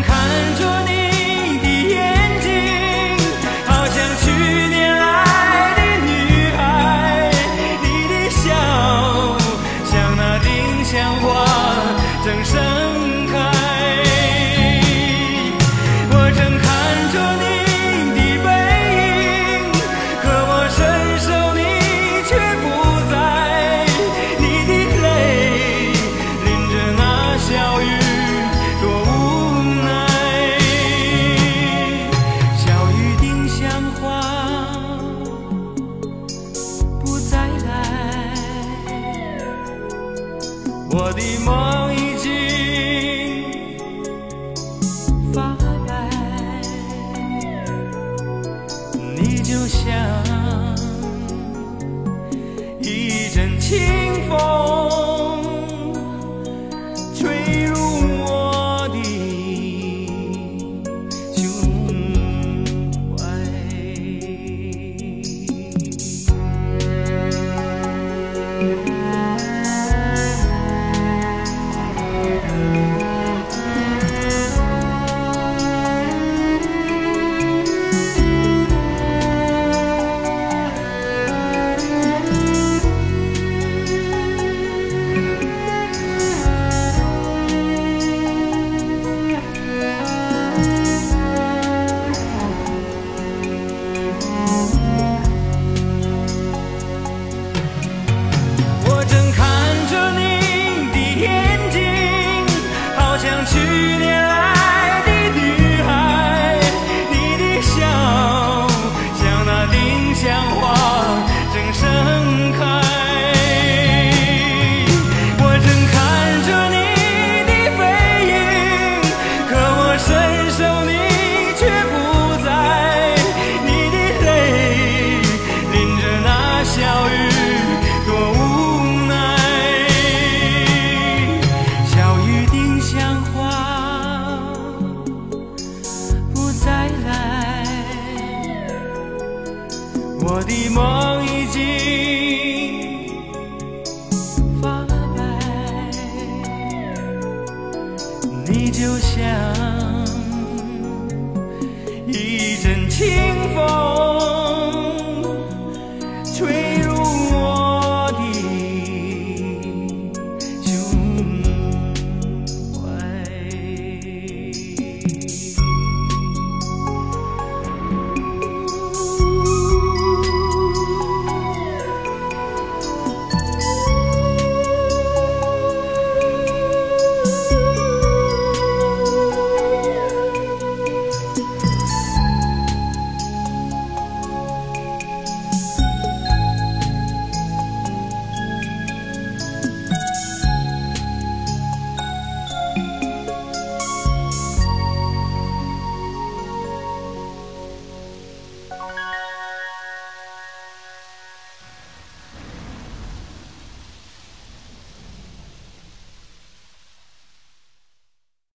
看着我的梦已经发白你就像一阵清 我的梦已经发白，你就像一阵清风。